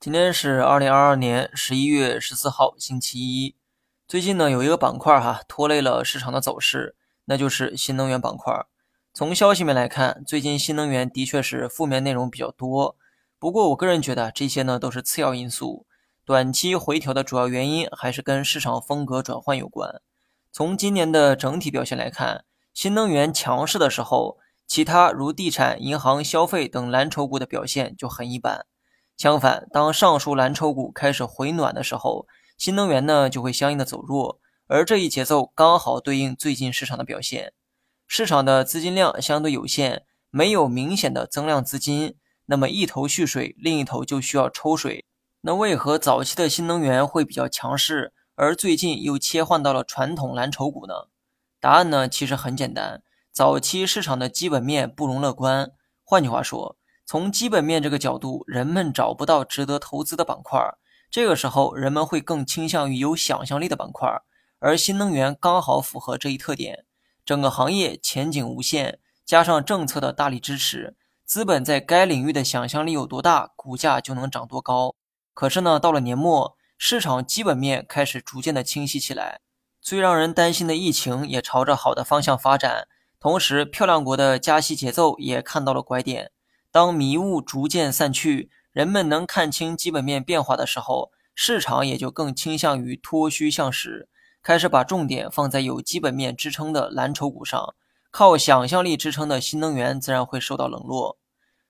今天是二零二二年十一月十四号，星期一。最近呢，有一个板块哈拖累了市场的走势，那就是新能源板块。从消息面来看，最近新能源的确是负面内容比较多。不过我个人觉得这些呢都是次要因素，短期回调的主要原因还是跟市场风格转换有关。从今年的整体表现来看，新能源强势的时候，其他如地产、银行、消费等蓝筹股的表现就很一般。相反，当上述蓝筹股开始回暖的时候，新能源呢就会相应的走弱，而这一节奏刚好对应最近市场的表现。市场的资金量相对有限，没有明显的增量资金，那么一头蓄水，另一头就需要抽水。那为何早期的新能源会比较强势，而最近又切换到了传统蓝筹股呢？答案呢其实很简单，早期市场的基本面不容乐观。换句话说，从基本面这个角度，人们找不到值得投资的板块，这个时候人们会更倾向于有想象力的板块，而新能源刚好符合这一特点。整个行业前景无限，加上政策的大力支持，资本在该领域的想象力有多大，股价就能涨多高。可是呢，到了年末，市场基本面开始逐渐的清晰起来，最让人担心的疫情也朝着好的方向发展，同时漂亮国的加息节奏也看到了拐点。当迷雾逐渐散去，人们能看清基本面变化的时候，市场也就更倾向于脱虚向实，开始把重点放在有基本面支撑的蓝筹股上。靠想象力支撑的新能源自然会受到冷落。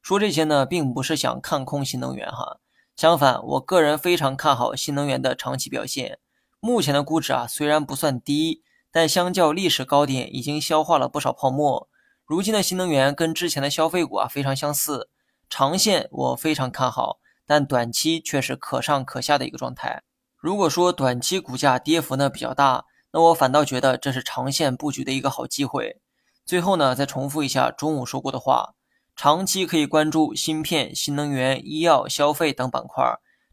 说这些呢，并不是想看空新能源哈，相反，我个人非常看好新能源的长期表现。目前的估值啊，虽然不算低，但相较历史高点，已经消化了不少泡沫。如今的新能源跟之前的消费股啊非常相似，长线我非常看好，但短期却是可上可下的一个状态。如果说短期股价跌幅呢比较大，那我反倒觉得这是长线布局的一个好机会。最后呢，再重复一下中午说过的话，长期可以关注芯片、新能源、医药、消费等板块，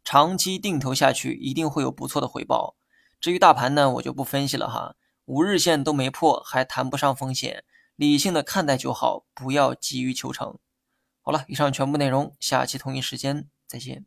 长期定投下去一定会有不错的回报。至于大盘呢，我就不分析了哈，五日线都没破，还谈不上风险。理性的看待就好，不要急于求成。好了，以上全部内容，下期同一时间再见。